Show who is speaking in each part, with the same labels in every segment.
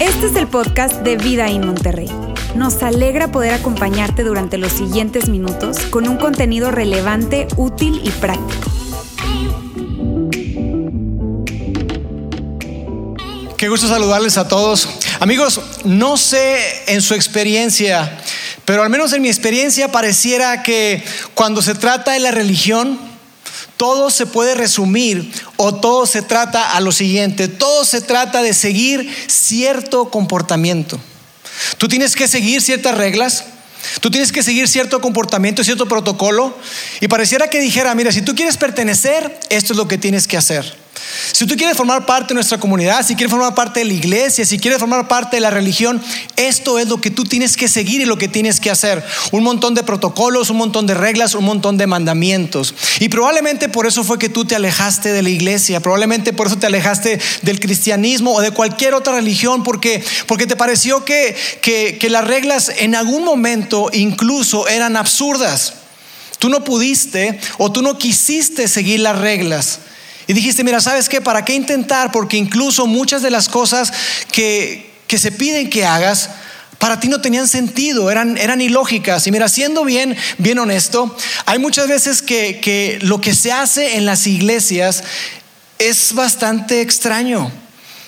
Speaker 1: Este es el podcast de Vida en Monterrey. Nos alegra poder acompañarte durante los siguientes minutos con un contenido relevante, útil y práctico.
Speaker 2: Qué gusto saludarles a todos. Amigos, no sé en su experiencia, pero al menos en mi experiencia pareciera que cuando se trata de la religión, todo se puede resumir o todo se trata a lo siguiente, todo se trata de seguir cierto comportamiento. Tú tienes que seguir ciertas reglas, tú tienes que seguir cierto comportamiento, cierto protocolo, y pareciera que dijera, mira, si tú quieres pertenecer, esto es lo que tienes que hacer. Si tú quieres formar parte de nuestra comunidad, si quieres formar parte de la iglesia, si quieres formar parte de la religión, esto es lo que tú tienes que seguir y lo que tienes que hacer. Un montón de protocolos, un montón de reglas, un montón de mandamientos. Y probablemente por eso fue que tú te alejaste de la iglesia, probablemente por eso te alejaste del cristianismo o de cualquier otra religión, porque, porque te pareció que, que, que las reglas en algún momento incluso eran absurdas. Tú no pudiste o tú no quisiste seguir las reglas. Y dijiste, mira, ¿sabes qué? ¿Para qué intentar? Porque incluso muchas de las cosas que, que se piden que hagas, para ti no tenían sentido, eran, eran ilógicas. Y mira, siendo bien, bien honesto, hay muchas veces que, que lo que se hace en las iglesias es bastante extraño.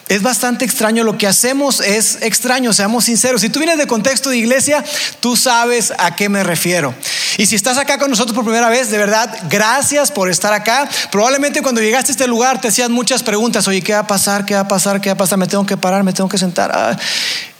Speaker 2: Es bastante extraño, lo que hacemos es extraño, seamos sinceros. Si tú vienes de contexto de iglesia, tú sabes a qué me refiero. Y si estás acá con nosotros por primera vez, de verdad, gracias por estar acá. Probablemente cuando llegaste a este lugar te hacías muchas preguntas, oye, ¿qué va a pasar? ¿Qué va a pasar? ¿Qué va a pasar? ¿Me tengo que parar? ¿Me tengo que sentar? Ah,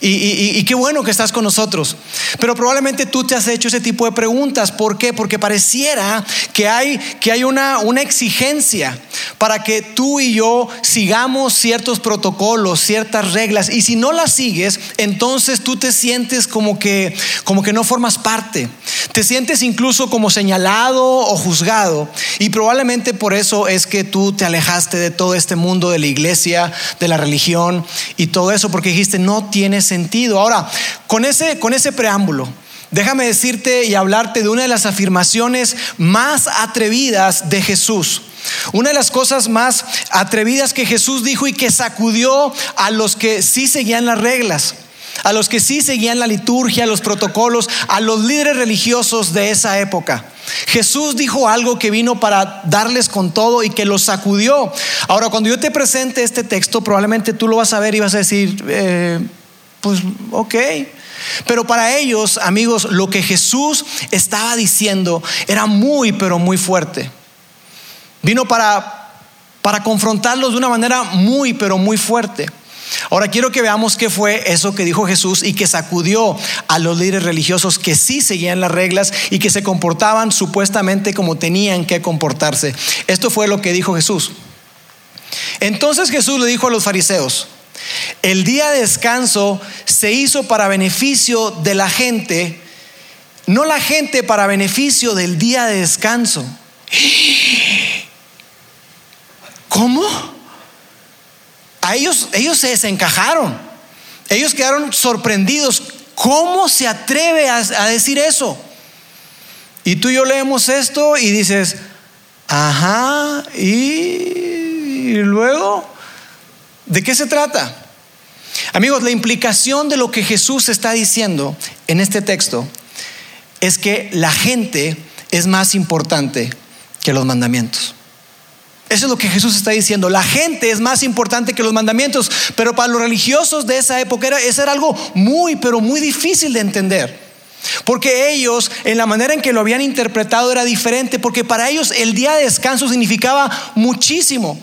Speaker 2: y, y, y, qué bueno que estás con nosotros. Pero probablemente tú te has hecho ese tipo de preguntas. ¿Por qué? Porque pareciera que hay, que hay una, una exigencia para que tú y yo sigamos ciertos protocolos, ciertas reglas. Y si no las sigues, entonces tú te sientes como que, como que no formas parte. Te sientes incluso como señalado o juzgado. Y probablemente por eso es que tú te alejaste de todo este mundo de la iglesia, de la religión y todo eso, porque dijiste, no tiene sentido. Ahora, con ese, con ese preámbulo, déjame decirte y hablarte de una de las afirmaciones más atrevidas de Jesús. Una de las cosas más atrevidas que Jesús dijo y que sacudió a los que sí seguían las reglas, a los que sí seguían la liturgia, los protocolos, a los líderes religiosos de esa época. Jesús dijo algo que vino para darles con todo y que los sacudió. Ahora, cuando yo te presente este texto, probablemente tú lo vas a ver y vas a decir, eh, pues ok. Pero para ellos, amigos, lo que Jesús estaba diciendo era muy, pero muy fuerte. Vino para, para confrontarlos de una manera muy, pero muy fuerte. Ahora quiero que veamos qué fue eso que dijo Jesús y que sacudió a los líderes religiosos que sí seguían las reglas y que se comportaban supuestamente como tenían que comportarse. Esto fue lo que dijo Jesús. Entonces Jesús le dijo a los fariseos, el día de descanso se hizo para beneficio de la gente, no la gente para beneficio del día de descanso. ¿Cómo? A ellos, ellos se desencajaron. Ellos quedaron sorprendidos. ¿Cómo se atreve a, decir eso? Y tú y yo leemos esto y dices, ajá, y luego, ¿de qué se trata? Amigos, la implicación de lo que Jesús está diciendo en este texto es que la gente es más importante que los mandamientos. Eso es lo que Jesús está diciendo. La gente es más importante que los mandamientos, pero para los religiosos de esa época era, eso era algo muy, pero muy difícil de entender. Porque ellos, en la manera en que lo habían interpretado, era diferente, porque para ellos el día de descanso significaba muchísimo.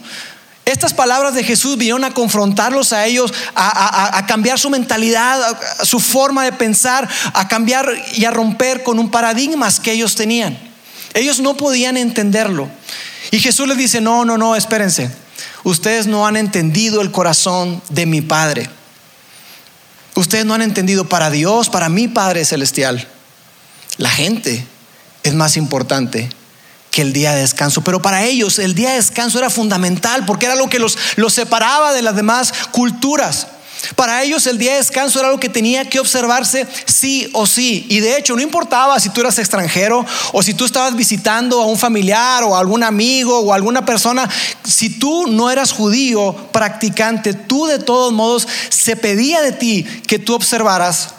Speaker 2: Estas palabras de Jesús vinieron a confrontarlos a ellos, a, cambiar su mentalidad, su forma de pensar, a cambiar y a romper con un paradigma que ellos tenían. Ellos no podían entenderlo. Y Jesús les dice, no, no, no, espérense. Ustedes no han entendido el corazón de mi Padre. Ustedes no han entendido para Dios, para mi Padre Celestial. La gente es más importante que el día de descanso. Pero para ellos el día de descanso era fundamental porque era lo que los, los separaba de las demás culturas. Para ellos el día de descanso era algo que tenía que observarse sí o sí. Y de hecho no importaba si tú eras extranjero o si tú estabas visitando a un familiar o a algún amigo o a alguna persona, si tú no eras judío practicante, tú de todos modos se pedía de ti que tú observaras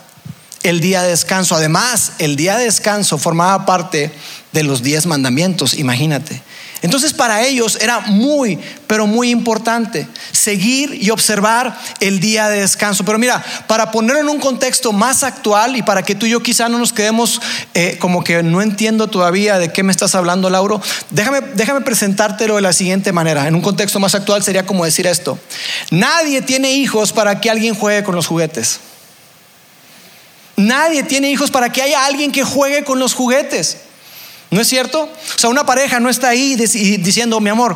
Speaker 2: el día de descanso. Además, el día de descanso formaba parte de los diez mandamientos, imagínate. Entonces para ellos era muy, pero muy importante seguir y observar el día de descanso. Pero mira, para ponerlo en un contexto más actual y para que tú y yo quizá no nos quedemos eh, como que no entiendo todavía de qué me estás hablando, Lauro, déjame, déjame presentártelo de la siguiente manera. En un contexto más actual sería como decir esto. Nadie tiene hijos para que alguien juegue con los juguetes. Nadie tiene hijos para que haya alguien que juegue con los juguetes. ¿No es cierto? O sea, una pareja no está ahí diciendo, mi amor,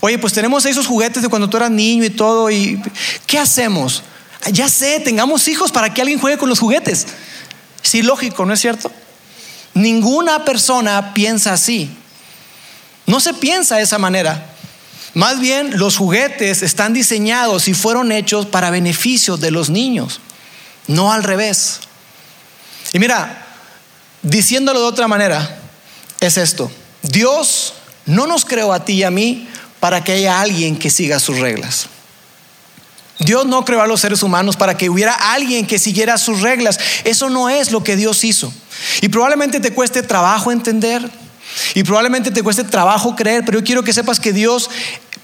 Speaker 2: oye, pues tenemos esos juguetes de cuando tú eras niño y todo, y ¿qué hacemos? Ya sé, tengamos hijos para que alguien juegue con los juguetes. Sí, lógico, ¿no es cierto? Ninguna persona piensa así. No se piensa de esa manera. Más bien, los juguetes están diseñados y fueron hechos para beneficio de los niños, no al revés. Y mira, diciéndolo de otra manera, es esto. Dios no nos creó a ti y a mí para que haya alguien que siga sus reglas. Dios no creó a los seres humanos para que hubiera alguien que siguiera sus reglas. Eso no es lo que Dios hizo. Y probablemente te cueste trabajo entender. Y probablemente te cueste trabajo creer. Pero yo quiero que sepas que Dios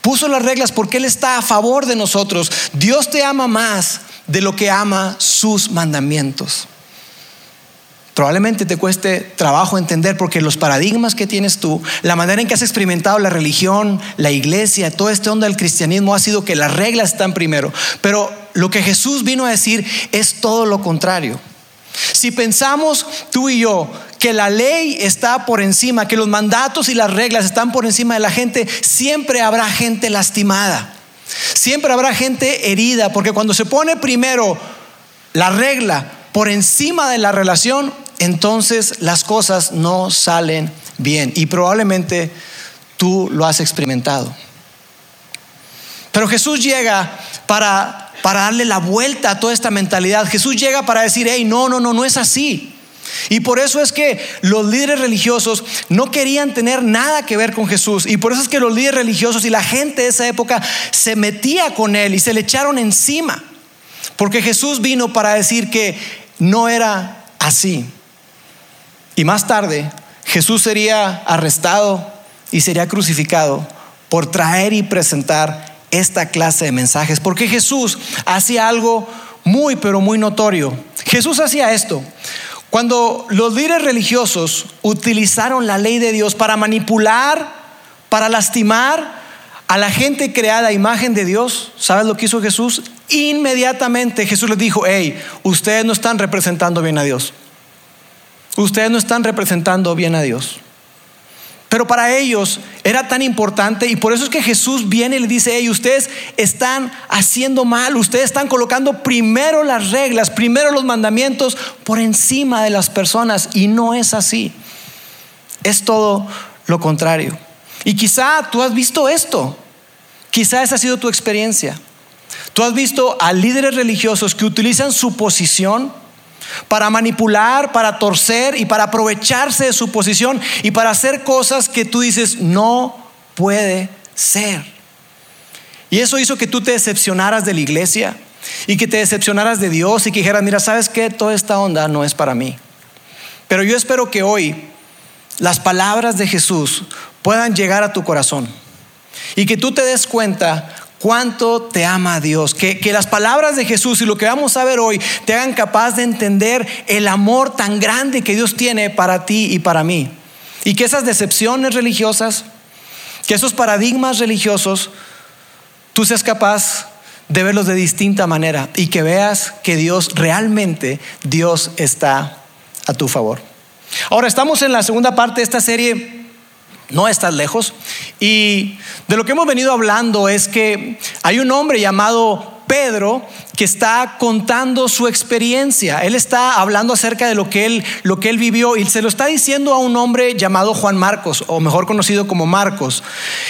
Speaker 2: puso las reglas porque Él está a favor de nosotros. Dios te ama más de lo que ama sus mandamientos. Probablemente te cueste trabajo entender porque los paradigmas que tienes tú, la manera en que has experimentado la religión, la iglesia, todo este onda del cristianismo ha sido que las reglas están primero. Pero lo que Jesús vino a decir es todo lo contrario. Si pensamos tú y yo que la ley está por encima, que los mandatos y las reglas están por encima de la gente, siempre habrá gente lastimada. Siempre habrá gente herida, porque cuando se pone primero la regla por encima de la relación, entonces las cosas no salen bien. Y probablemente tú lo has experimentado. Pero Jesús llega para, para darle la vuelta a toda esta mentalidad. Jesús llega para decir, hey, no, no, no, no es así. Y por eso es que los líderes religiosos no querían tener nada que ver con Jesús. Y por eso es que los líderes religiosos y la gente de esa época se metía con él y se le echaron encima. Porque Jesús vino para decir que no era así. Y más tarde Jesús sería arrestado y sería crucificado por traer y presentar esta clase de mensajes. Porque Jesús hacía algo muy, pero muy notorio. Jesús hacía esto. Cuando los líderes religiosos utilizaron la ley de Dios para manipular, para lastimar a la gente creada a imagen de Dios, ¿sabes lo que hizo Jesús? Inmediatamente Jesús les dijo, hey, ustedes no están representando bien a Dios. Ustedes no están representando bien a Dios. Pero para ellos era tan importante y por eso es que Jesús viene y le dice, hey, ustedes están haciendo mal, ustedes están colocando primero las reglas, primero los mandamientos por encima de las personas y no es así. Es todo lo contrario. Y quizá tú has visto esto, quizá esa ha sido tu experiencia. Tú has visto a líderes religiosos que utilizan su posición para manipular, para torcer y para aprovecharse de su posición y para hacer cosas que tú dices no puede ser. Y eso hizo que tú te decepcionaras de la iglesia y que te decepcionaras de Dios y que dijeras, mira, ¿sabes qué? Toda esta onda no es para mí. Pero yo espero que hoy las palabras de Jesús puedan llegar a tu corazón y que tú te des cuenta cuánto te ama Dios. Que, que, las palabras de Jesús y lo que vamos a ver hoy te hagan capaz de entender el amor tan grande que Dios tiene para ti y para mí. Y que esas decepciones religiosas, que esos paradigmas religiosos, tú seas capaz de verlos de distinta manera y que veas que Dios realmente, Dios está a tu favor. Ahora estamos en la segunda parte de esta serie no estás lejos. Y de lo que hemos venido hablando es que hay un hombre llamado Pedro que está contando su experiencia. Él está hablando acerca de lo que él, lo que él vivió y se lo está diciendo a un hombre llamado Juan Marcos, o mejor conocido como Marcos.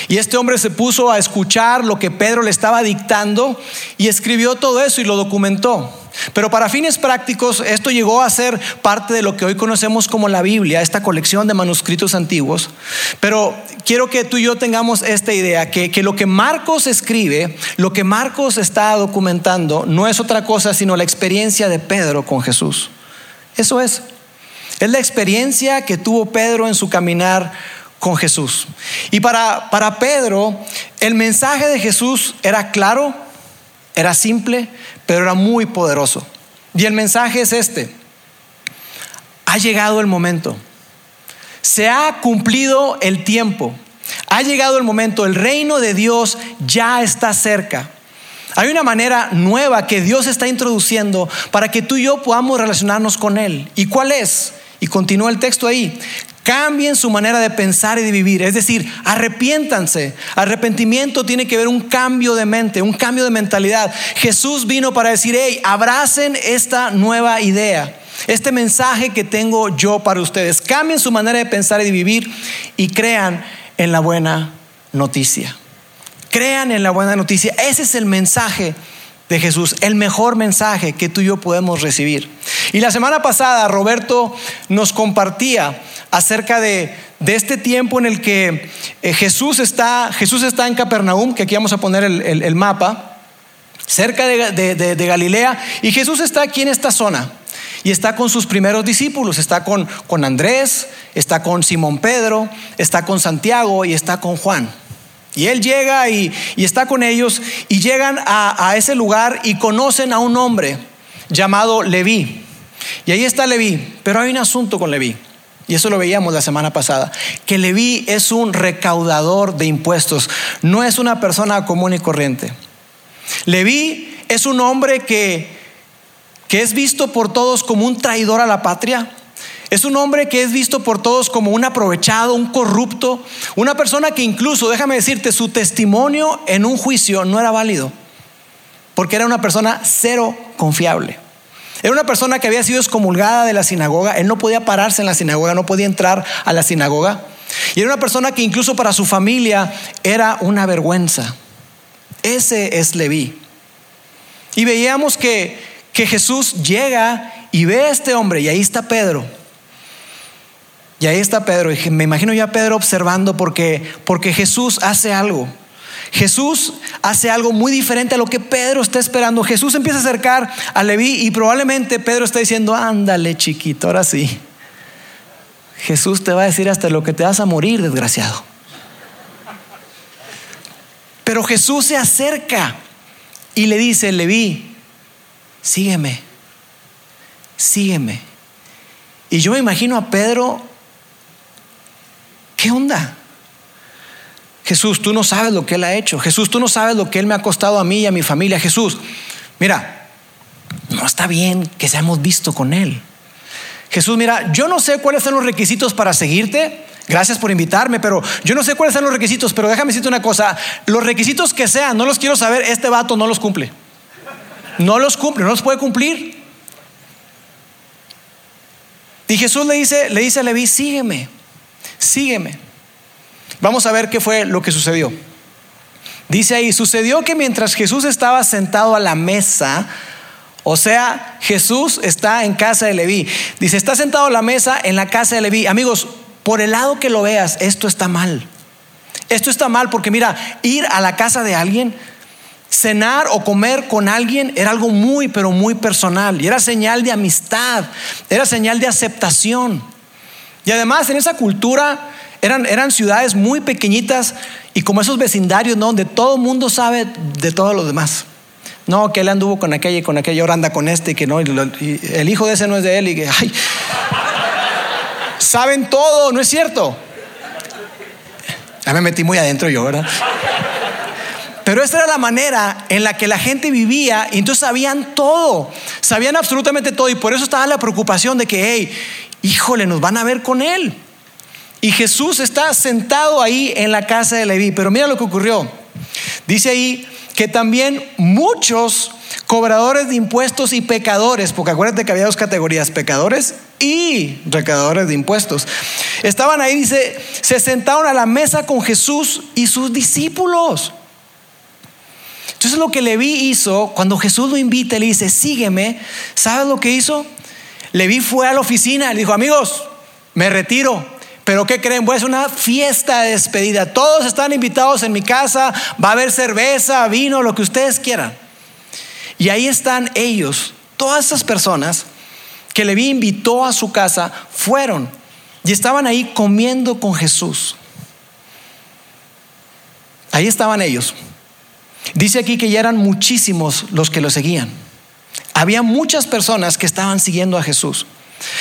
Speaker 2: Y este hombre se puso a escuchar lo que Pedro le estaba dictando y escribió todo eso y lo documentó. Pero para fines prácticos, esto llegó a ser parte de lo que hoy conocemos como la Biblia, esta colección de manuscritos antiguos. Pero quiero que tú y yo tengamos esta idea, que, que, lo que Marcos escribe, lo que Marcos está documentando, no es otra cosa sino la experiencia de Pedro con Jesús. Eso es. Es la experiencia que tuvo Pedro en su caminar con Jesús. Y para, para Pedro, el mensaje de Jesús era claro, era simple, pero era muy poderoso. Y el mensaje es este. Ha llegado el momento. Se ha cumplido el tiempo. Ha llegado el momento. El reino de Dios ya está cerca. Hay una manera nueva que Dios está introduciendo para que tú y yo podamos relacionarnos con Él. ¿Y cuál es? Y continúa el texto ahí. Cambien su manera de pensar y de vivir. Es decir, arrepiéntanse. Arrepentimiento tiene que ver un cambio de mente, un cambio de mentalidad. Jesús vino para decir, hey, abracen esta nueva idea. Este mensaje que tengo yo para ustedes. Cambien su manera de pensar y de vivir y crean en la buena noticia. Crean en la buena noticia. Ese es el mensaje de Jesús, el mejor mensaje que tú y yo podemos recibir. Y la semana pasada Roberto nos compartía acerca de, este tiempo en el que eh, Jesús, está, Jesús está en Capernaum, que aquí vamos a poner el, mapa, cerca de, Galilea, y Jesús está aquí en esta zona. Y está con sus primeros discípulos, está con, con Andrés, está con Simón Pedro, está con Santiago y está con Juan. Y él llega y, está con ellos y llegan a, a, ese lugar y conocen a un hombre llamado Leví. Y ahí está Leví, pero hay un asunto con Leví. Y eso lo veíamos la semana pasada, que Leví es un recaudador de impuestos, no es una persona común y corriente. Leví es un hombre que, que es visto por todos como un traidor a la patria, es un hombre que es visto por todos como un aprovechado, un corrupto, una persona que incluso, déjame decirte, su testimonio en un juicio no era válido, porque era una persona cero confiable. Era una persona que había sido excomulgada de la sinagoga, él no podía pararse en la sinagoga, no podía entrar a la sinagoga. Y era una persona que incluso para su familia era una vergüenza. Ese es Leví. Y veíamos que, que Jesús llega y ve a este hombre y ahí está Pedro. Y ahí está Pedro. Y me imagino ya Pedro observando porque, porque Jesús hace algo. Jesús hace algo muy diferente a lo que Pedro está esperando. Jesús empieza a acercar a Leví y probablemente Pedro está diciendo, ándale chiquito, ahora sí. Jesús te va a decir hasta lo que te vas a morir, desgraciado. Pero Jesús se acerca y le dice, Leví, sígueme, sígueme. Y yo me imagino a Pedro, ¿qué onda? Jesús, tú no sabes lo que Él ha hecho. Jesús, tú no sabes lo que Él me ha costado a mí y a mi familia. Jesús, mira, no está bien que seamos visto con Él. Jesús, mira, yo no sé cuáles son los requisitos para seguirte. Gracias por invitarme, pero yo no sé cuáles son los requisitos, pero déjame decirte una cosa, los requisitos que sean, no los quiero saber, este vato no los cumple. No los cumple, no los puede cumplir. Y Jesús le dice, le dice a Leví, sígueme, sígueme. Vamos a ver qué fue lo que sucedió. Dice ahí, sucedió que mientras Jesús estaba sentado a la mesa, o sea, Jesús está en casa de Leví. Dice, está sentado a la mesa en la casa de Leví. Amigos, por el lado que lo veas, esto está mal. Esto está mal porque mira, ir a la casa de alguien, cenar o comer con alguien era algo muy, pero muy personal. Y era señal de amistad, era señal de aceptación. Y además en esa cultura eran, ciudades muy pequeñitas y como esos vecindarios, ¿no? Donde todo el mundo sabe de todo lo demás. No, que él anduvo con aquella y con aquella, ahora anda con este y que no, y el hijo de ese no es de él y que, ay, saben todo, ¿no es cierto? Ya me metí muy adentro yo, ¿verdad? Pero esta era la manera en la que la gente vivía y entonces sabían todo, sabían absolutamente todo y por eso estaba la preocupación de que, hey, híjole, nos van a ver con él. Y Jesús está sentado ahí en la casa de Leví. Pero mira lo que ocurrió. Dice ahí que también muchos cobradores de impuestos y pecadores, porque acuérdate que había dos categorías, pecadores y recaudadores de impuestos, estaban ahí, dice, se sentaron a la mesa con Jesús y sus discípulos. Entonces lo que Leví hizo, cuando Jesús lo invita, le dice, sígueme, ¿sabes lo que hizo? Leví fue a la oficina, le dijo, amigos, me retiro, pero ¿qué creen? Hacer una fiesta de despedida. Todos están invitados en mi casa. Va a haber cerveza, vino, lo que ustedes quieran. Y ahí están ellos, todas esas personas que Leví invitó a su casa, fueron y estaban ahí comiendo con Jesús. Ahí estaban ellos. Dice aquí que ya eran muchísimos los que lo seguían. Había muchas personas que estaban siguiendo a Jesús.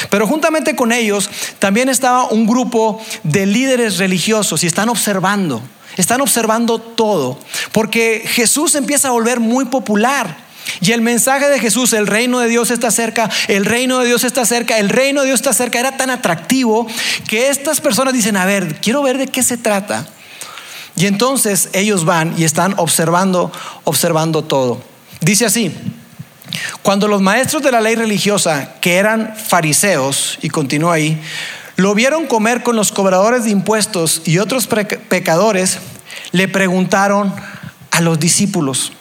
Speaker 2: Pero juntamente con ellos también estaba un grupo de líderes religiosos y están observando, están observando todo, porque Jesús empieza a volver muy popular. Y el mensaje de Jesús, el reino de Dios está cerca, el reino de Dios está cerca, el reino de Dios está cerca, era tan atractivo que estas personas dicen, a ver, quiero ver de qué se trata. Y entonces ellos van y están observando, observando todo. Dice así, cuando los maestros de la ley religiosa, que eran fariseos, y continúa ahí, lo vieron comer con los cobradores de impuestos y otros pecadores, le preguntaron a los discípulos.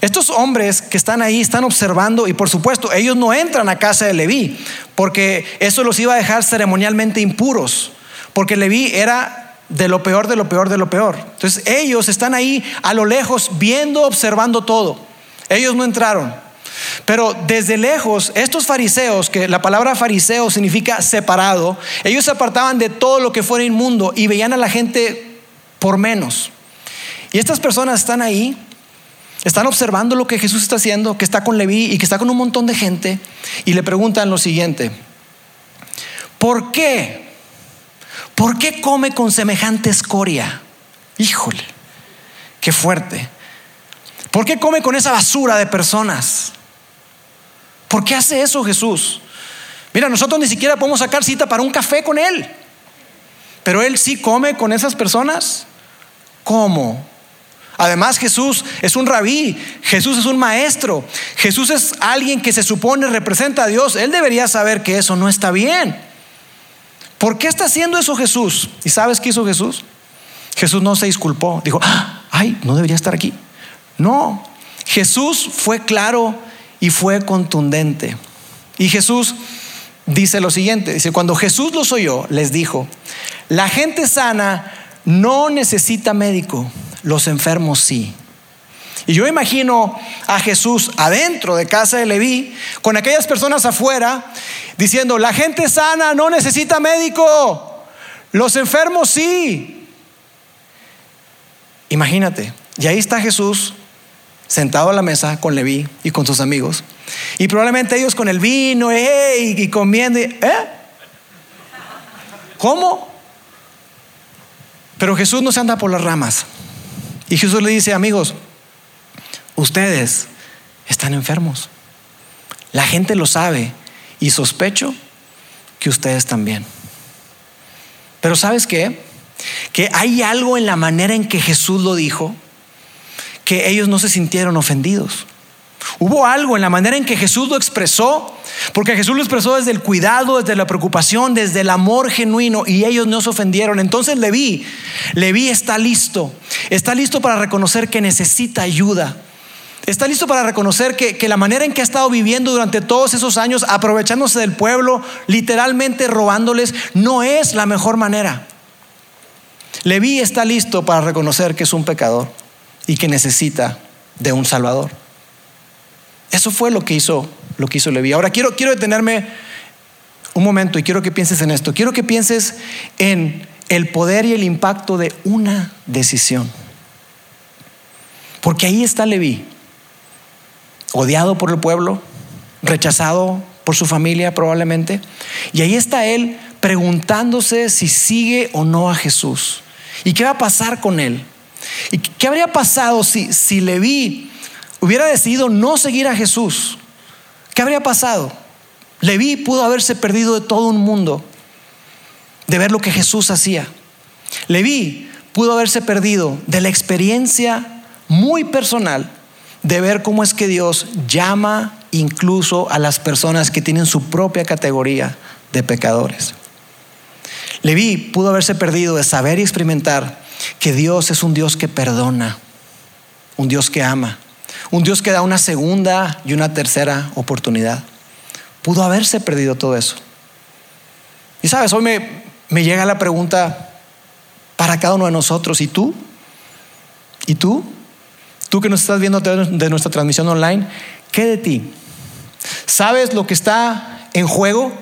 Speaker 2: Estos hombres que están ahí están observando y por supuesto ellos no entran a casa de Leví porque eso los iba a dejar ceremonialmente impuros, porque Leví era de lo peor, de lo peor, de lo peor. Entonces ellos están ahí a lo lejos viendo, observando todo. Ellos no entraron. Pero desde lejos, estos fariseos, que la palabra fariseo significa separado, ellos se apartaban de todo lo que fuera inmundo y veían a la gente por menos. Y estas personas están ahí, están observando lo que Jesús está haciendo, que está con Leví y que está con un montón de gente, y le preguntan lo siguiente, ¿por qué? ¿Por qué come con semejante escoria? Híjole, qué fuerte. ¿Por qué come con esa basura de personas? ¿Por qué hace eso Jesús? Mira, nosotros ni siquiera podemos sacar cita para un café con Él. Pero Él sí come con esas personas. ¿Cómo? Además Jesús es un rabí, Jesús es un maestro, Jesús es alguien que se supone representa a Dios. Él debería saber que eso no está bien. ¿Por qué está haciendo eso Jesús? ¿Y sabes qué hizo Jesús? Jesús no se disculpó, dijo, ah, ay, no debería estar aquí. No, Jesús fue claro y fue contundente. Y Jesús dice lo siguiente, dice, cuando Jesús los oyó, les dijo, la gente sana no necesita médico, los enfermos sí. Y yo imagino a Jesús adentro de casa de Leví, con aquellas personas afuera, diciendo, la gente sana no necesita médico, los enfermos sí. Imagínate, y ahí está Jesús sentado a la mesa con Leví y con sus amigos. Y probablemente ellos con el vino y comiendo. ¿Eh? ¿Cómo? Pero Jesús no se anda por las ramas. Y Jesús le dice, amigos, ustedes están enfermos. La gente lo sabe y sospecho que ustedes también. Pero ¿sabes qué? Que hay algo en la manera en que Jesús lo dijo que ellos no se sintieron ofendidos. Hubo algo en la manera en que Jesús lo expresó, porque Jesús lo expresó desde el cuidado, desde la preocupación, desde el amor genuino y ellos no se ofendieron. Entonces Leví, Leví está listo, está listo para reconocer que necesita ayuda. Está listo para reconocer que, que la manera en que ha estado viviendo durante todos esos años, aprovechándose del pueblo, literalmente robándoles, no es la mejor manera. Leví está listo para reconocer que es un pecador y que necesita de un Salvador. Eso fue lo que hizo, lo que hizo Leví. Ahora quiero, quiero detenerme un momento y quiero que pienses en esto. Quiero que pienses en el poder y el impacto de una decisión. Porque ahí está Leví, odiado por el pueblo, rechazado por su familia probablemente, y ahí está él preguntándose si sigue o no a Jesús. ¿Y qué va a pasar con él? ¿Y qué habría pasado si, si Leví hubiera decidido no seguir a Jesús? ¿Qué habría pasado? Leví pudo haberse perdido de todo un mundo, de ver lo que Jesús hacía. Leví pudo haberse perdido de la experiencia muy personal de ver cómo es que Dios llama incluso a las personas que tienen su propia categoría de pecadores. Leví pudo haberse perdido de saber y experimentar que Dios es un Dios que perdona, un Dios que ama, un Dios que da una segunda y una tercera oportunidad. Pudo haberse perdido todo eso. Y sabes, hoy me, me llega la pregunta para cada uno de nosotros, ¿y tú? ¿Y tú? Tú que nos estás viendo de nuestra transmisión online, ¿qué de ti? ¿Sabes lo que está en juego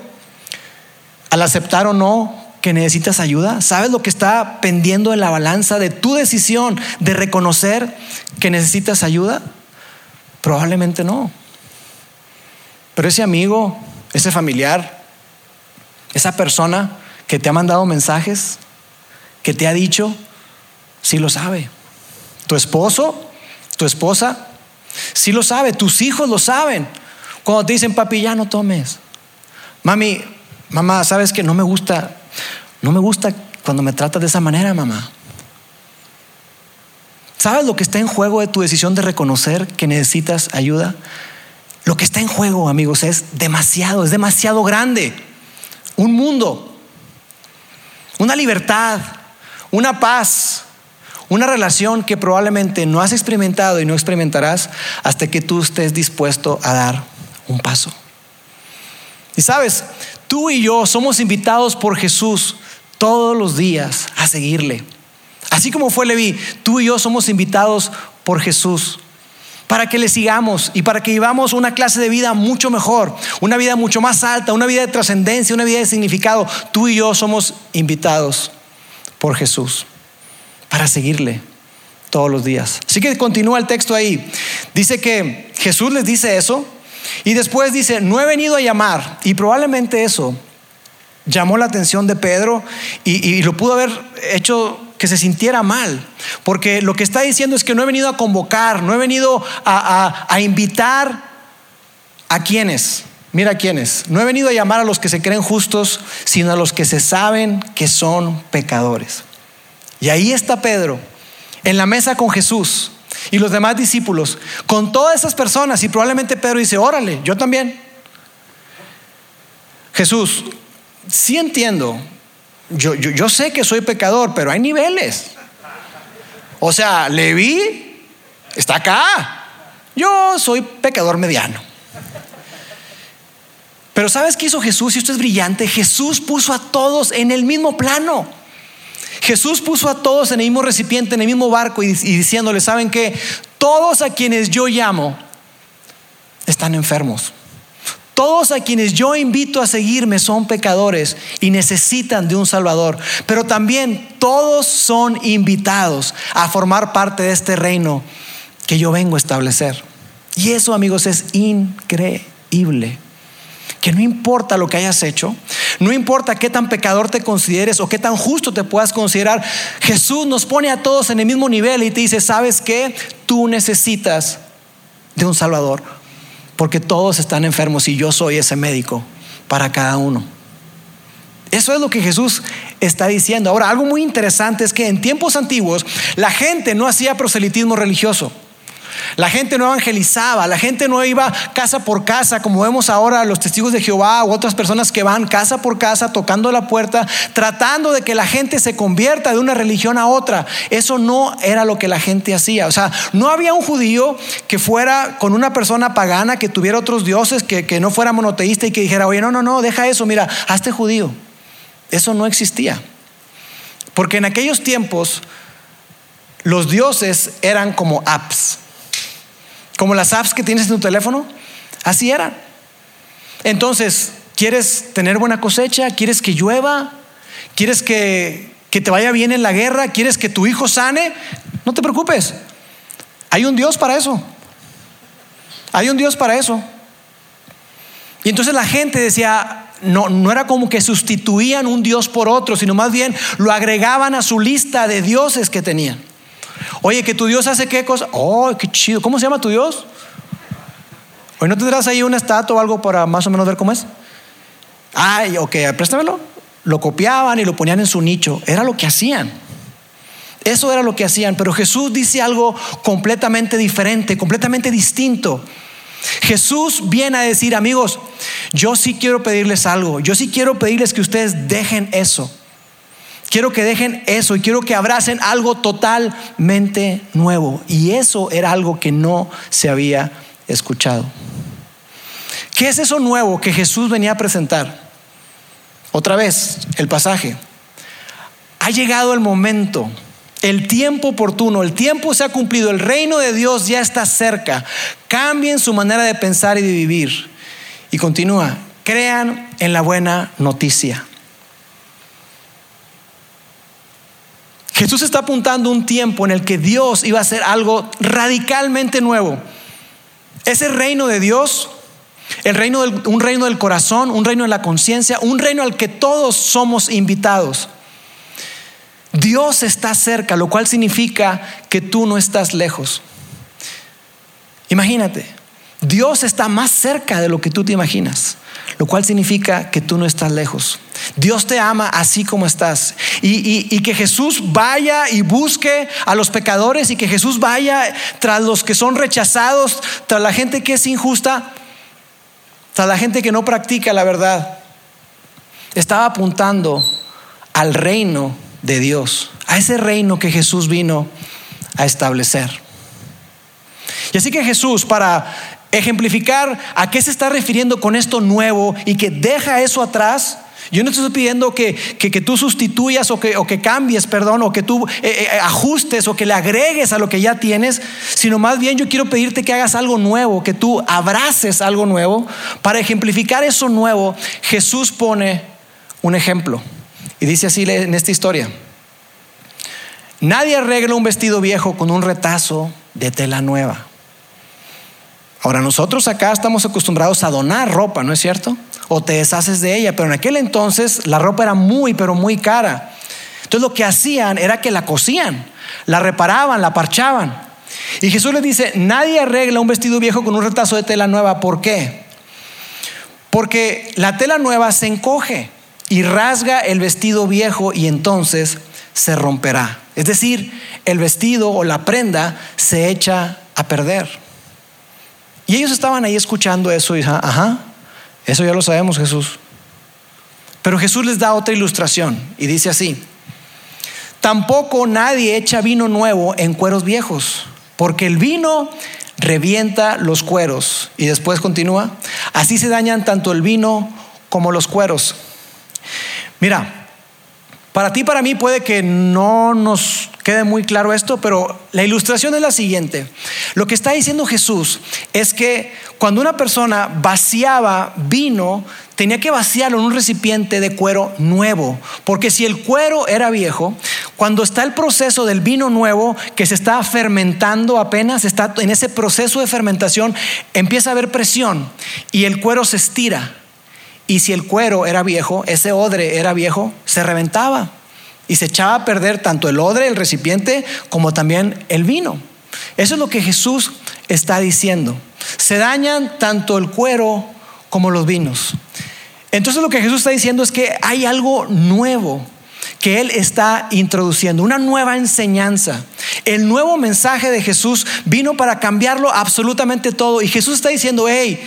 Speaker 2: al aceptar o no que necesitas ayuda? ¿Sabes lo que está pendiendo en la balanza de tu decisión de reconocer que necesitas ayuda? Probablemente no. Pero ese amigo, ese familiar, esa persona que te ha mandado mensajes, que te ha dicho, sí lo sabe. Tu esposo, tu esposa, sí lo sabe. Tus hijos lo saben. Cuando te dicen, papi, ya no tomes. Mami, mamá, ¿sabes que no me gusta? No me gusta cuando me tratas de esa manera, mamá. ¿Sabes lo que está en juego de tu decisión de reconocer que necesitas ayuda? Lo que está en juego, amigos, es demasiado, es demasiado grande. Un mundo, una libertad, una paz, una relación que probablemente no has experimentado y no experimentarás hasta que tú estés dispuesto a dar un paso. Y sabes, tú y yo somos invitados por Jesús todos los días a seguirle. Así como fue Leví, tú y yo somos invitados por Jesús para que le sigamos y para que vivamos una clase de vida mucho mejor, una vida mucho más alta, una vida de trascendencia, una vida de significado. Tú y yo somos invitados por Jesús para seguirle todos los días. Así que continúa el texto ahí. Dice que Jesús les dice eso y después dice, no he venido a llamar. Y probablemente eso llamó la atención de Pedro y, lo pudo haber hecho que se sintiera mal, porque lo que está diciendo es que no he venido a convocar, no he venido a, invitar a quienes, mira a quienes, no he venido a llamar a los que se creen justos, sino a los que se saben que son pecadores. Y ahí está Pedro, en la mesa con Jesús y los demás discípulos, con todas esas personas, y probablemente Pedro dice, órale, yo también. Jesús, sí entiendo yo, sé que soy pecador, pero hay niveles. O sea, Leví está acá. Yo soy pecador mediano. Pero ¿sabes qué hizo Jesús? Y esto es brillante. Jesús puso a todos en el mismo plano. Jesús puso a todos en el mismo recipiente, en el mismo barco y, y diciéndole, ¿saben qué? Todos a quienes yo llamo están enfermos. Todos a quienes yo invito a seguirme son pecadores y necesitan de un Salvador. Pero también todos son invitados a formar parte de este reino que yo vengo a establecer. Y eso, amigos, es increíble. Que no importa lo que hayas hecho, no importa qué tan pecador te consideres o qué tan justo te puedas considerar, Jesús nos pone a todos en el mismo nivel y te dice, ¿sabes qué? Tú necesitas de un Salvador porque todos están enfermos y yo soy ese médico para cada uno. Eso es lo que Jesús está diciendo. Ahora, algo muy interesante es que en tiempos antiguos la gente no hacía proselitismo religioso. La gente no evangelizaba, la gente no iba casa por casa, como vemos ahora los testigos de Jehová u otras personas que van casa por casa tocando la puerta, tratando de que la gente se convierta de una religión a otra. Eso no era lo que la gente hacía. O sea, no había un judío que fuera con una persona pagana, que tuviera otros dioses, que, que no fuera monoteísta y que dijera, oye, no, no, no, deja eso, mira, hazte judío. Eso no existía. Porque en aquellos tiempos los dioses eran como apps. Como las apps que tienes en tu teléfono, así eran. Entonces, ¿quieres tener buena cosecha? ¿Quieres que llueva? ¿Quieres que, que te vaya bien en la guerra? ¿Quieres que tu hijo sane? No te preocupes. Hay un Dios para eso. Hay un Dios para eso. Y entonces la gente decía, no, no era como que sustituían un Dios por otro, sino más bien lo agregaban a su lista de dioses que tenían. Oye, que tu Dios hace qué cosa. Oh, qué chido. ¿Cómo se llama tu Dios? Oye, ¿no tendrás ahí una estatua o algo para más o menos ver cómo es? Ay, ok, préstamelo. Lo copiaban y lo ponían en su nicho. Era lo que hacían. Eso era lo que hacían, pero Jesús dice algo completamente diferente, completamente distinto. Jesús viene a decir, amigos, yo sí quiero pedirles algo, yo sí quiero pedirles que ustedes dejen eso. Quiero que dejen eso y quiero que abracen algo totalmente nuevo. Y eso era algo que no se había escuchado. ¿Qué es eso nuevo que Jesús venía a presentar? Otra vez, el pasaje. Ha llegado el momento, el tiempo oportuno, el tiempo se ha cumplido, el reino de Dios ya está cerca. Cambien su manera de pensar y de vivir. Y continúa, crean en la buena noticia. Jesús está apuntando un tiempo en el que Dios iba a hacer algo radicalmente nuevo. Ese reino de Dios, el reino un reino del corazón, un reino de la conciencia, un reino al que todos somos invitados. Dios está cerca, lo cual significa que tú no estás lejos. Imagínate, Dios está más cerca de lo que tú te imaginas, lo cual significa que tú no estás lejos. Dios te ama así como estás. Y, que Jesús vaya y busque a los pecadores y que Jesús vaya tras los que son rechazados, tras la gente que es injusta, tras la gente que no practica la verdad. Estaba apuntando al reino de Dios, a ese reino que Jesús vino a establecer. Y así que Jesús, para ejemplificar a qué se está refiriendo con esto nuevo y que deja eso atrás, yo no te estoy pidiendo que, tú sustituyas o que, o que, cambies, perdón, o que tú eh, eh, ajustes o que le agregues a lo que ya tienes, sino más bien yo quiero pedirte que hagas algo nuevo, que tú abraces algo nuevo. Para ejemplificar eso nuevo, Jesús pone un ejemplo y dice así en esta historia. Nadie arregla un vestido viejo con un retazo de tela nueva. Ahora nosotros acá estamos acostumbrados a donar ropa, ¿no es cierto? o te deshaces de ella. Pero en aquel entonces la ropa era muy, pero muy cara. Entonces lo que hacían era que la cosían, la reparaban, la parchaban. Y Jesús les dice, nadie arregla un vestido viejo con un retazo de tela nueva. ¿Por qué? Porque la tela nueva se encoge y rasga el vestido viejo y entonces se romperá. Es decir, el vestido o la prenda se echa a perder. Y ellos estaban ahí escuchando eso y, ajá, eso ya lo sabemos Jesús. Pero Jesús les da otra ilustración y dice así, tampoco nadie echa vino nuevo en cueros viejos, porque el vino revienta los cueros. Y después continúa, así se dañan tanto el vino como los cueros. Mira, para ti, para mí puede que no nos quede muy claro esto, pero la ilustración es la siguiente. Lo que está diciendo Jesús es que cuando una persona vaciaba vino, tenía que vaciarlo en un recipiente de cuero nuevo, porque si el cuero era viejo, cuando está el proceso del vino nuevo que se está fermentando apenas, está en ese proceso de fermentación, empieza a haber presión y el cuero se estira. Y si el cuero era viejo, ese odre era viejo, se reventaba y se echaba a perder tanto el odre, el recipiente, como también el vino. Eso es lo que Jesús está diciendo. Se dañan tanto el cuero como los vinos. Entonces lo que Jesús está diciendo es que hay algo nuevo que Él está introduciendo, una nueva enseñanza. El nuevo mensaje de Jesús vino para cambiarlo absolutamente todo. Y Jesús está diciendo, hey,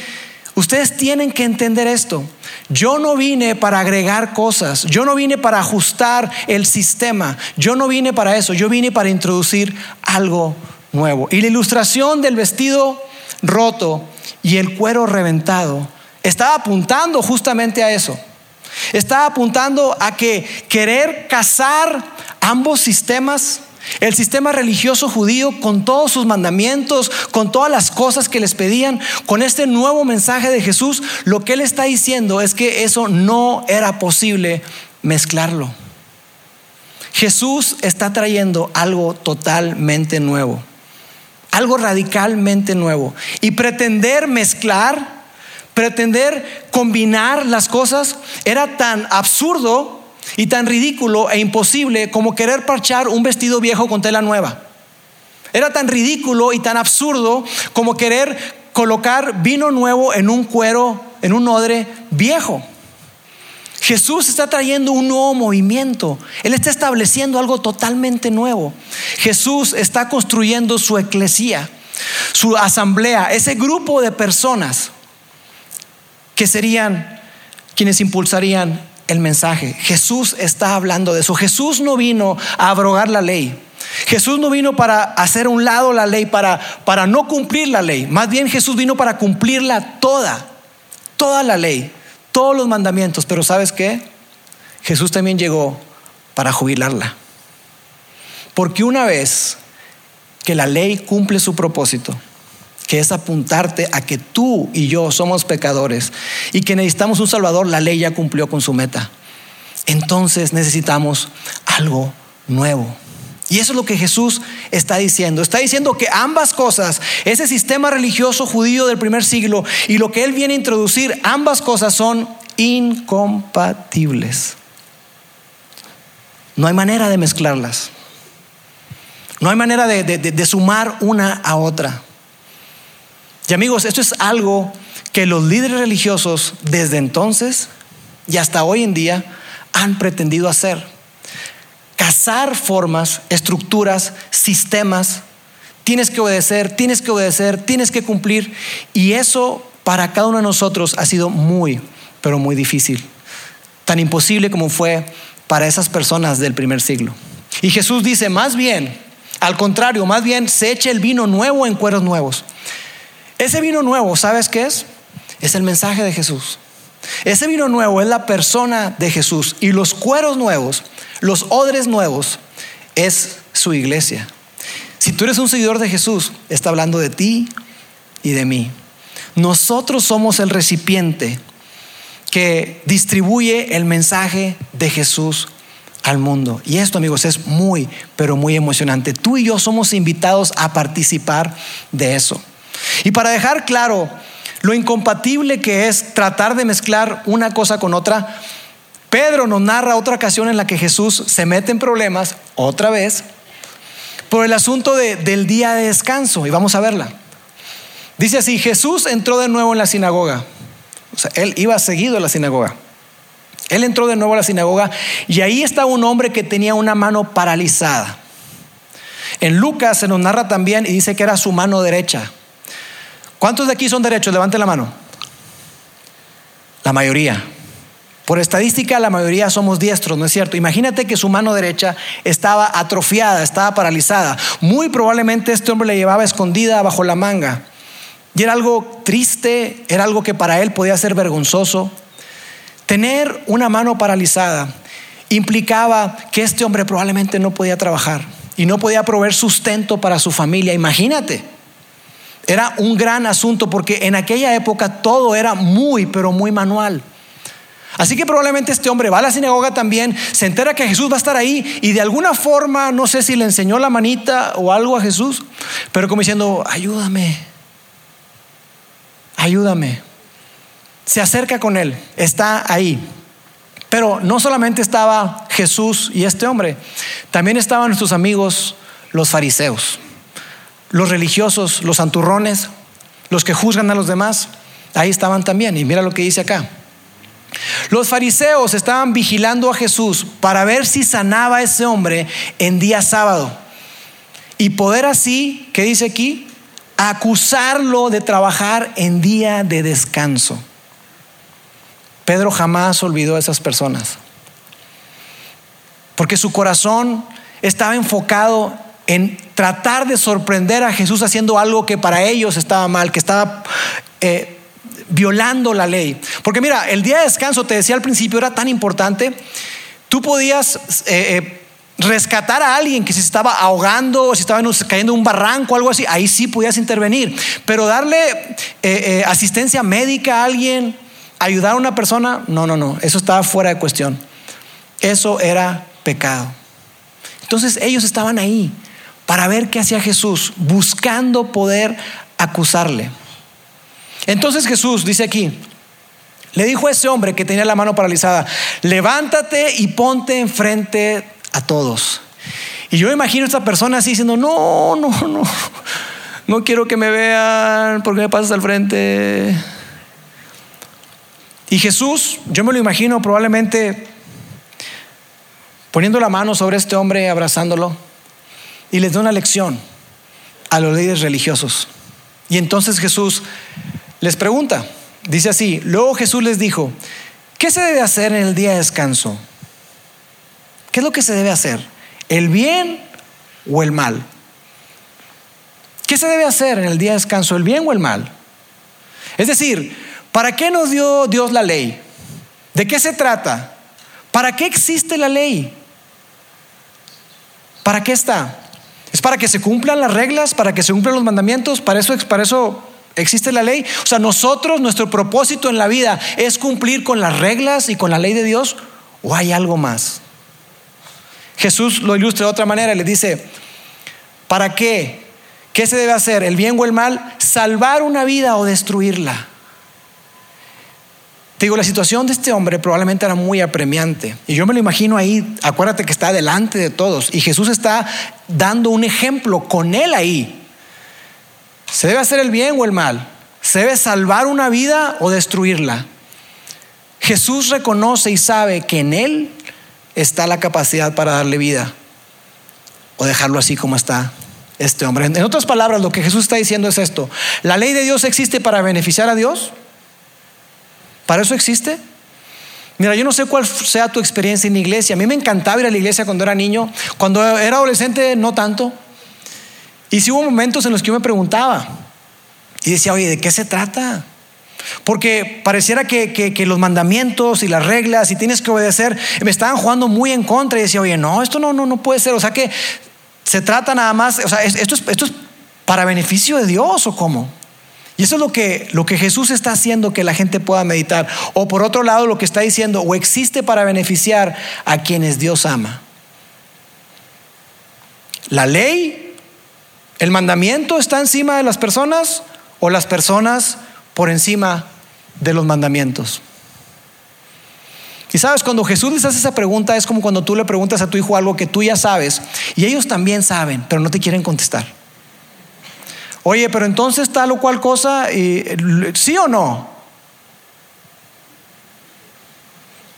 Speaker 2: Ustedes tienen que entender esto. Yo no vine para agregar cosas, yo no vine para ajustar el sistema, yo no vine para eso, yo vine para introducir algo nuevo. Y la ilustración del vestido roto y el cuero reventado estaba apuntando justamente a eso. Estaba apuntando a que querer casar ambos sistemas el sistema religioso judío, con todos sus mandamientos, con todas las cosas que les pedían, con este nuevo mensaje de Jesús, lo que él está diciendo es que eso no era posible mezclarlo. Jesús está trayendo algo totalmente nuevo, algo radicalmente nuevo. Y pretender mezclar, pretender combinar las cosas era tan absurdo y tan ridículo e imposible como querer parchar un vestido viejo con tela nueva. Era tan ridículo y tan absurdo como querer colocar vino nuevo en un cuero, en un odre viejo. Jesús está trayendo un nuevo movimiento. Él está estableciendo algo totalmente nuevo. Jesús está construyendo su eclesía, su asamblea, ese grupo de personas que serían quienes impulsarían el mensaje. Jesús está hablando de eso. Jesús no vino a abrogar la ley. Jesús no vino para hacer un lado la ley, para, para no cumplir la ley. Más bien Jesús vino para cumplirla toda, toda la ley, todos los mandamientos. Pero ¿sabes qué? Jesús también llegó para jubilarla. Porque una vez que la ley cumple su propósito, que es apuntarte a que tú y yo somos pecadores y que necesitamos un Salvador, la ley ya cumplió con su meta. Entonces necesitamos algo nuevo. Y eso es lo que Jesús está diciendo. Está diciendo que ambas cosas, ese sistema religioso judío del primer siglo y lo que Él viene a introducir, ambas cosas son incompatibles. No hay manera de mezclarlas. No hay manera de, sumar una a otra. Y amigos, esto es algo que los líderes religiosos desde entonces y hasta hoy en día han pretendido hacer cazar formas, estructuras, sistemas. Tienes que obedecer, tienes que obedecer, tienes que cumplir. Y eso para cada uno de nosotros ha sido muy, pero muy difícil. Tan imposible como fue para esas personas del primer siglo. Y Jesús dice, más bien, al contrario, más bien se echa el vino nuevo en cueros nuevos. Ese vino nuevo, ¿sabes qué es? Es el mensaje de Jesús. Ese vino nuevo es la persona de Jesús. Y los cueros nuevos los odres nuevos es su iglesia. Si tú eres un seguidor de Jesús, está hablando de ti y de mí. Nosotros somos el recipiente que distribuye el mensaje de Jesús al mundo. Y esto, amigos, es muy, pero muy emocionante. Tú y yo somos invitados a participar de eso. Y para dejar claro lo incompatible que es tratar de mezclar una cosa con otra, Pedro nos narra otra ocasión en la que Jesús se mete en problemas, otra vez, por el asunto del día de descanso. Y vamos a verla. Dice así, Jesús entró de nuevo en la sinagoga. O sea, él iba seguido a la sinagoga. Él entró de nuevo a la sinagoga y ahí estaba un hombre que tenía una mano paralizada. En Lucas se nos narra también y dice que era su mano derecha. ¿Cuántos de aquí son derechos? Levante la mano. La mayoría. Por estadística, la mayoría somos diestros, ¿no es cierto? Imagínate que su mano derecha estaba atrofiada, estaba paralizada. Muy probablemente este hombre le llevaba escondida bajo la manga. Y era algo triste, era algo que para él podía ser vergonzoso. Tener una mano paralizada implicaba que este hombre probablemente no podía trabajar y no podía proveer sustento para su familia. Imagínate. Era un gran asunto porque en aquella época todo era muy, pero muy manual. Así que probablemente este hombre va a la sinagoga también, se entera que Jesús va a estar ahí y de alguna forma, no sé si le enseñó la manita o algo a Jesús, pero como diciendo, ayúdame, ayúdame. Se acerca con él, está ahí. Pero no solamente estaba Jesús y este hombre, también estaban nuestros amigos los fariseos, los religiosos, los santurrones, los que juzgan a los demás. Ahí estaban también. Y mira lo que dice acá. Los fariseos estaban vigilando a Jesús para ver si sanaba a ese hombre en día sábado y poder así, ¿qué dice aquí? Acusarlo de trabajar en día de descanso. Pedro jamás olvidó a esas personas, porque su corazón estaba enfocado en tratar de sorprender a Jesús haciendo algo que para ellos estaba mal, que estaba eh, violando la ley. Porque mira, el día de descanso, te decía al principio, era tan importante. Tú podías eh, eh, rescatar a alguien que se estaba ahogando, o si estaba cayendo en un barranco, algo así, ahí sí podías intervenir. Pero darle asistencia médica a alguien, ayudar a una persona, no, no, no, eso estaba fuera de cuestión. Eso era pecado. Entonces ellos estaban ahí para ver qué hacía Jesús, buscando poder acusarle. Entonces Jesús dice aquí, le dijo a ese hombre que tenía la mano paralizada, levántate y ponte enfrente a todos. Y yo imagino a esta persona así diciendo, no, no, no, no quiero que me vean porque me pasas al frente. Y Jesús, yo me lo imagino probablemente poniendo la mano sobre este hombre, abrazándolo, y les da una lección a los líderes religiosos. Y entonces Jesús les pregunta, dice así, luego Jesús les dijo, ¿qué se debe hacer en el día de descanso? ¿Qué es lo que se debe hacer? ¿El bien o el mal? ¿Qué se debe hacer en el día de descanso? ¿El bien o el mal? Es decir, ¿para qué nos dio Dios la ley? ¿De qué se trata? ¿Para qué existe la ley? ¿Para qué está? ¿Es para que se cumplan las reglas? ¿Para que se cumplan los mandamientos? ¿Para eso, para eso existe la ley? O sea, nosotros, nuestro propósito en la vida es cumplir con las reglas y con la ley de Dios o hay algo más. Jesús lo ilustra de otra manera, le dice, ¿para qué? ¿Qué se debe hacer? ¿El bien o el mal? ¿Salvar una vida o destruirla? Digo, la situación de este hombre probablemente era muy apremiante. Y yo me lo imagino ahí, acuérdate que está delante de todos. Y Jesús está dando un ejemplo con él ahí. ¿Se debe hacer el bien o el mal? ¿Se debe salvar una vida o destruirla? Jesús reconoce y sabe que en él está la capacidad para darle vida o dejarlo así como está este hombre. En otras palabras, lo que Jesús está diciendo es esto. ¿La ley de Dios existe para beneficiar a Dios? ¿Para eso existe? Mira, yo no sé cuál sea tu experiencia en la iglesia. A mí me encantaba ir a la iglesia cuando era niño. Cuando era adolescente, no tanto. Y sí hubo momentos en los que yo me preguntaba y decía, oye, ¿de qué se trata? Porque pareciera que, los mandamientos y las reglas y tienes que obedecer me estaban jugando muy en contra y decía, oye, no, esto no, no, no puede ser. O sea que se trata nada más, o sea, esto es, esto es para beneficio de Dios o cómo. Y eso es lo que, lo que Jesús está haciendo que la gente pueda meditar. O por otro lado, lo que está diciendo, o existe para beneficiar a quienes Dios ama. La ley, el mandamiento está encima de las personas o las personas por encima de los mandamientos. Y sabes, cuando Jesús les hace esa pregunta es como cuando tú le preguntas a tu hijo algo que tú ya sabes y ellos también saben, pero no te quieren contestar. Oye, pero entonces tal o cual cosa, ¿sí o no?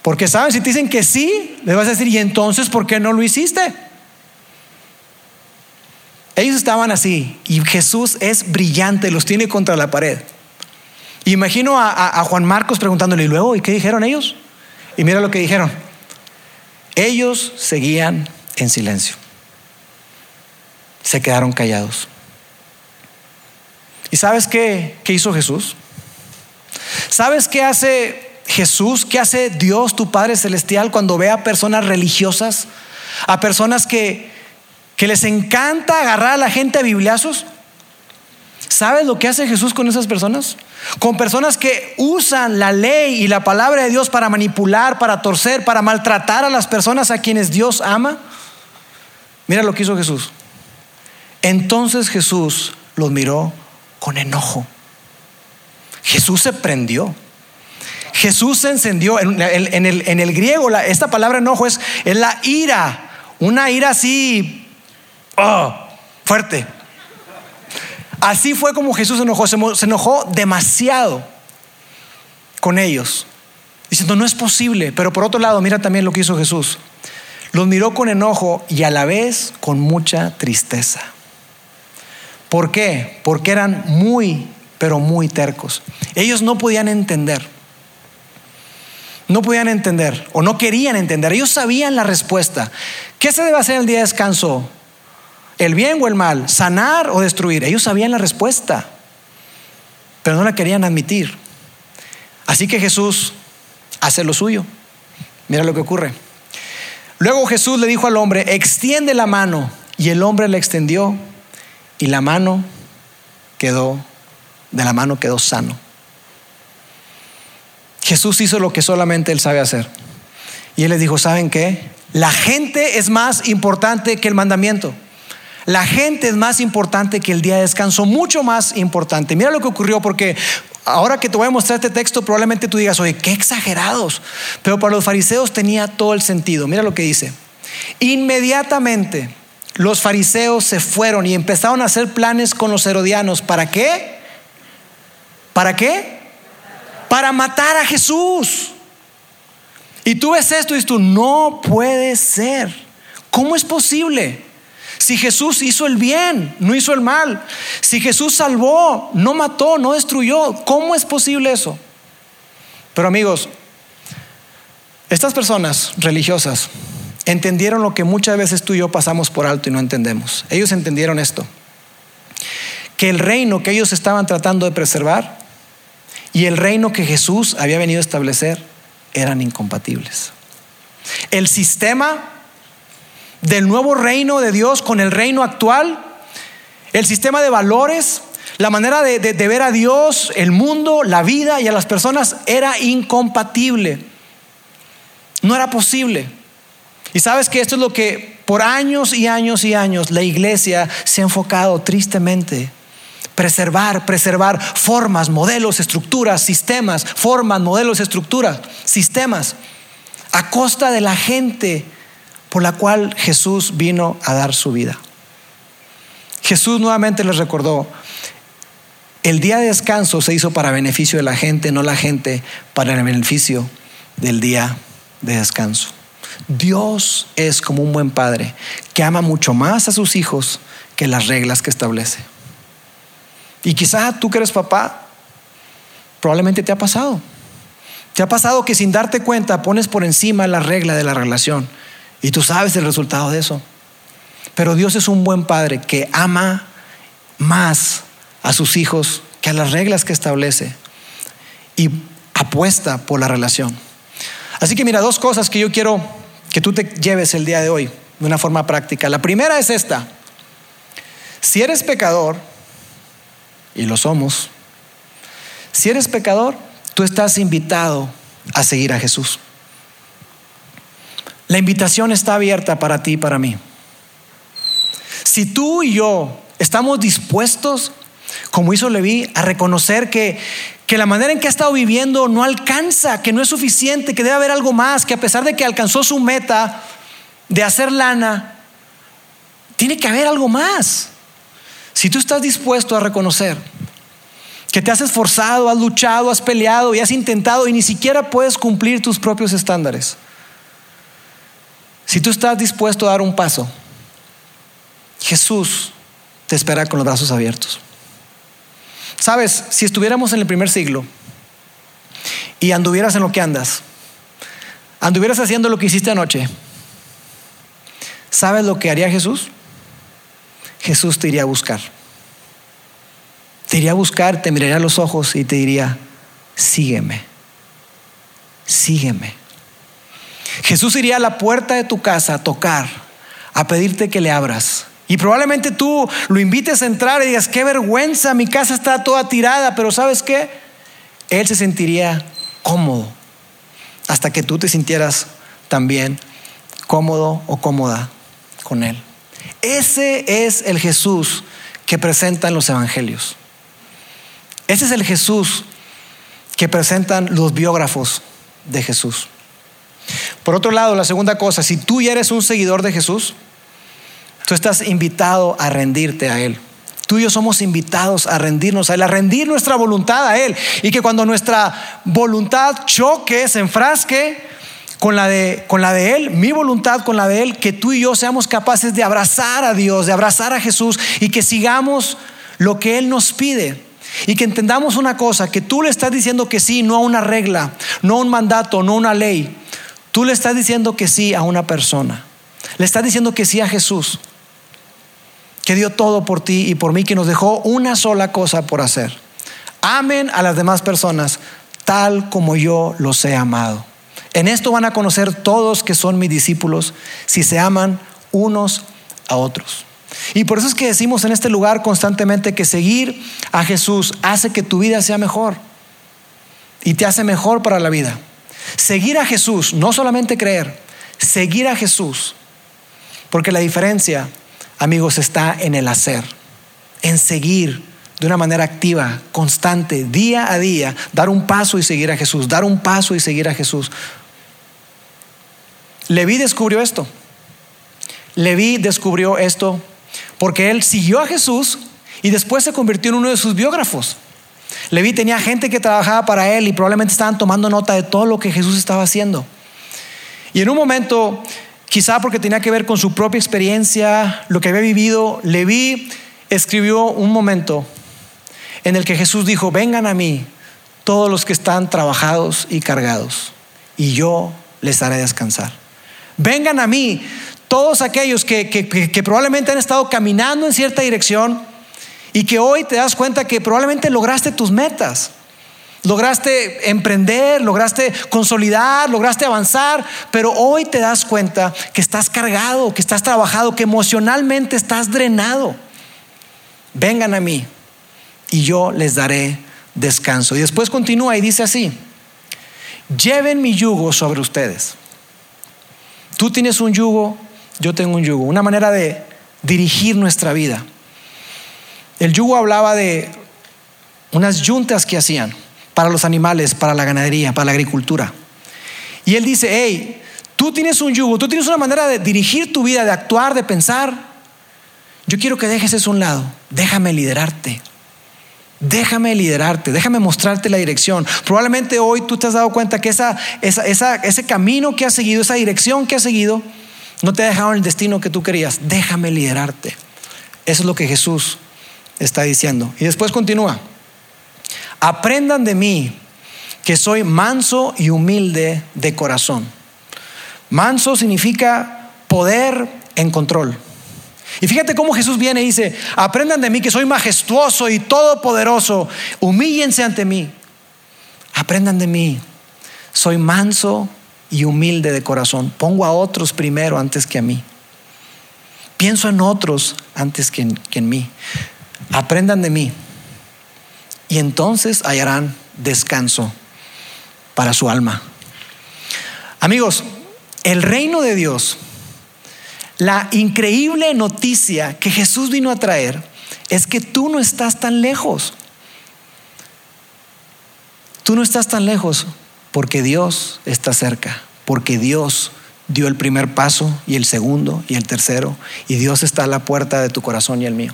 Speaker 2: Porque saben, si te dicen que sí, le vas a decir, ¿y entonces por qué no lo hiciste? Ellos estaban así y Jesús es brillante, los tiene contra la pared. Imagino a, a, Juan Marcos preguntándole, ¿y luego? ¿Y qué dijeron ellos? Y mira lo que dijeron. Ellos seguían en silencio. Se quedaron callados. ¿Y sabes qué, hizo Jesús? ¿Sabes qué hace Jesús? ¿Qué hace Dios, tu Padre Celestial, cuando ve a personas religiosas? A personas que, que les encanta agarrar a la gente a bibliazos. ¿Sabes lo que hace Jesús con esas personas? Con personas que usan la ley y la palabra de Dios para manipular, para torcer, para maltratar a las personas a quienes Dios ama. Mira lo que hizo Jesús. Entonces Jesús los miró con enojo. Jesús se prendió. Jesús se encendió. En, el, griego, esta palabra enojo es, la ira. Una ira así, oh, fuerte. Así fue como Jesús se enojó. Se, enojó demasiado con ellos. Diciendo, no es posible. Pero por otro lado, mira también lo que hizo Jesús. Los miró con enojo y a la vez con mucha tristeza. ¿Por qué? Porque eran muy, pero muy tercos. Ellos no podían entender. No podían entender o no querían entender. Ellos sabían la respuesta. ¿Qué se debe hacer el día de descanso? ¿El bien o el mal? ¿Sanar o destruir? Ellos sabían la respuesta, pero no la querían admitir. Así que Jesús hace lo suyo. Mira lo que ocurre. Luego Jesús le dijo al hombre, extiende la mano. Y el hombre le extendió y la mano quedó, de la mano quedó sano. Jesús hizo lo que solamente Él sabe hacer. Y Él les dijo, ¿saben qué? La gente es más importante que el mandamiento. La gente es más importante que el día de descanso, mucho más importante. Mira lo que ocurrió porque ahora que te voy a mostrar este texto, probablemente tú digas, oye, qué exagerados. Pero para los fariseos tenía todo el sentido. Mira lo que dice. Inmediatamente los fariseos se fueron y empezaron a hacer planes con los herodianos. ¿Para qué? ¿Para qué? para matar a Jesús. Y tú ves esto y dices tú, no puede ser. ¿Cómo es posible? Si Jesús hizo el bien, no hizo el mal. Si Jesús salvó, no mató, no destruyó. ¿Cómo es posible eso? Pero amigos, estas personas religiosas entendieron lo que muchas veces tú y yo pasamos por alto y no entendemos. Ellos entendieron esto, que el reino que ellos estaban tratando de preservar y el reino que Jesús había venido a establecer eran incompatibles. El sistema del nuevo reino de Dios con el reino actual, el sistema de valores, la manera de, de ver a Dios, el mundo, la vida y a las personas era incompatible. No era posible. Y sabes que esto es lo que por años y años y años la iglesia se ha enfocado tristemente. Preservar, preservar formas, modelos, estructuras, sistemas, formas, modelos, estructuras, sistemas, a costa de la gente por la cual Jesús vino a dar su vida. Jesús nuevamente les recordó, el día de descanso se hizo para beneficio de la gente, no la gente para el beneficio del día de descanso. Dios es como un buen padre que ama mucho más a sus hijos que las reglas que establece. Y quizá tú que eres papá, probablemente te ha pasado. Te ha pasado que sin darte cuenta pones por encima la regla de la relación y tú sabes el resultado de eso. Pero Dios es un buen padre que ama más a sus hijos que a las reglas que establece y apuesta por la relación. Así que mira, dos cosas que yo quiero que tú te lleves el día de hoy de una forma práctica. La primera es esta. Si eres pecador, y lo somos, si eres pecador, tú estás invitado a seguir a Jesús. La invitación está abierta para ti y para mí. Si tú y yo estamos dispuestos, como hizo Leví, a reconocer que, que la manera en que ha estado viviendo no alcanza, que no es suficiente, que debe haber algo más, que a pesar de que alcanzó su meta de hacer lana, tiene que haber algo más. Si tú estás dispuesto a reconocer que te has esforzado, has luchado, has peleado y has intentado y ni siquiera puedes cumplir tus propios estándares. Si tú estás dispuesto a dar un paso, Jesús te espera con los brazos abiertos. Sabes, si estuviéramos en el primer siglo y anduvieras en lo que andas, anduvieras haciendo lo que hiciste anoche, ¿sabes lo que haría Jesús? Jesús te iría a buscar. Te iría a buscar, te miraría a los ojos y te diría, sígueme, sígueme. Jesús iría a la puerta de tu casa a tocar, a pedirte que le abras y probablemente tú lo invites a entrar y digas, qué vergüenza, mi casa está toda tirada, pero ¿sabes qué? Él se sentiría cómodo hasta que tú te sintieras también cómodo o cómoda con Él. Ese es el Jesús que presentan los evangelios. Ese es el Jesús que presentan los biógrafos de Jesús. Por otro lado, la segunda cosa, si tú ya eres un seguidor de Jesús, Tú estás invitado a rendirte a Él. Tú y yo somos invitados a rendirnos a Él, a rendir nuestra voluntad a Él. Y que cuando nuestra voluntad choque, se enfrasque con la, de, con la de Él, mi voluntad con la de Él, que tú y yo seamos capaces de abrazar a Dios, de abrazar a Jesús y que sigamos lo que Él nos pide. Y que entendamos una cosa, que tú le estás diciendo que sí, no a una regla, no a un mandato, no a una ley. Tú le estás diciendo que sí a una persona. Le estás diciendo que sí a Jesús que dio todo por ti y por mí, que nos dejó una sola cosa por hacer. Amen a las demás personas tal como yo los he amado. En esto van a conocer todos que son mis discípulos si se aman unos a otros. Y por eso es que decimos en este lugar constantemente que seguir a Jesús hace que tu vida sea mejor y te hace mejor para la vida. Seguir a Jesús, no solamente creer, seguir a Jesús, porque la diferencia amigos, está en el hacer, en seguir de una manera activa, constante, día a día, dar un paso y seguir a Jesús, dar un paso y seguir a Jesús. Leví descubrió esto. Leví descubrió esto porque él siguió a Jesús y después se convirtió en uno de sus biógrafos. Leví tenía gente que trabajaba para él y probablemente estaban tomando nota de todo lo que Jesús estaba haciendo. Y en un momento, quizá porque tenía que ver con su propia experiencia, lo que había vivido, Leví escribió un momento en el que Jesús dijo, vengan a mí todos los que están trabajados y cargados, y yo les haré descansar. Vengan a mí todos aquellos que, que probablemente han estado caminando en cierta dirección, y que hoy te das cuenta que probablemente lograste tus metas. Lograste emprender, lograste consolidar, lograste avanzar, pero hoy te das cuenta que estás cargado, que estás trabajado, que emocionalmente estás drenado. Vengan a mí y yo les daré descanso. Y después continúa y dice así, lleven mi yugo sobre ustedes. Tú tienes un yugo, yo tengo un yugo, una manera de dirigir nuestra vida. El yugo hablaba de unas yuntas que hacían para los animales, para la ganadería, para la agricultura. Y él dice, hey, tú tienes un yugo, tú tienes una manera de dirigir tu vida, de actuar, de pensar. Yo quiero que dejes eso a un lado, déjame liderarte. Déjame liderarte, déjame mostrarte la dirección. Probablemente hoy tú te has dado cuenta que esa, ese camino que has seguido, esa dirección que has seguido, no te ha dejado en el destino que tú querías. Déjame liderarte. Eso es lo que Jesús está diciendo. Y después continúa. Aprendan de mí que soy manso y humilde de corazón. Manso significa poder en control. Y fíjate cómo Jesús viene y dice, aprendan de mí que soy majestuoso y todopoderoso, humíllense ante mí. Aprendan de mí, soy manso y humilde de corazón. Pongo a otros primero antes que a mí. Pienso en otros antes que en, que en mí. Aprendan de mí y entonces hallarán descanso para su alma. Amigos, el reino de Dios, la increíble noticia que Jesús vino a traer es que tú no estás tan lejos. Tú no estás tan lejos porque Dios está cerca, porque Dios dio el primer paso y el segundo y el tercero, y Dios está a la puerta de tu corazón y el mío.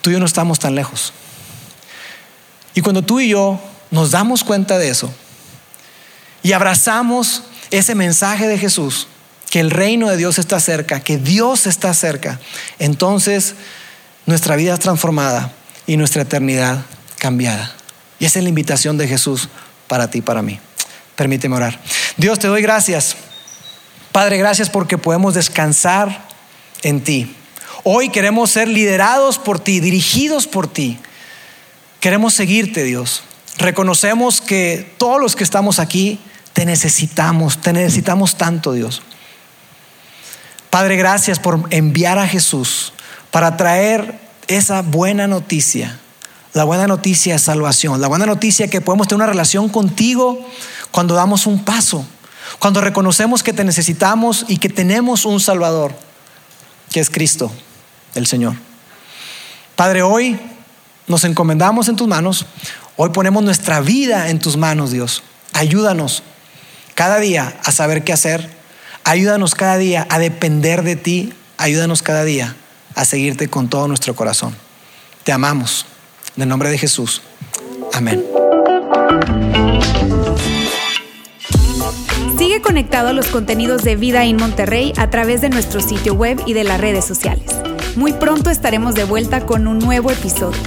Speaker 2: Tú y yo no estamos tan lejos. Y cuando tú y yo nos damos cuenta de eso y abrazamos ese mensaje de Jesús, que el reino de Dios está cerca, que Dios está cerca, entonces nuestra vida es transformada y nuestra eternidad cambiada. Y esa es la invitación de Jesús para ti y para mí. Permíteme orar. Dios, te doy gracias. Padre, gracias porque podemos descansar en ti. Hoy queremos ser liderados por ti, dirigidos por ti. Queremos seguirte, Dios. Reconocemos que todos los que estamos aquí te necesitamos, te necesitamos tanto, Dios. Padre, gracias por enviar a Jesús para traer esa buena noticia. La buena noticia es salvación. La buena noticia es que podemos tener una relación contigo cuando damos un paso. Cuando reconocemos que te necesitamos y que tenemos un Salvador, que es Cristo el Señor. Padre, hoy nos encomendamos en tus manos, hoy ponemos nuestra vida en tus manos, Dios. Ayúdanos cada día a saber qué hacer, ayúdanos cada día a depender de ti, ayúdanos cada día a seguirte con todo nuestro corazón. Te amamos. En el nombre de Jesús. Amén.
Speaker 1: Sigue conectado a los contenidos de Vida en Monterrey a través de nuestro sitio web y de las redes sociales. Muy pronto estaremos de vuelta con un nuevo episodio.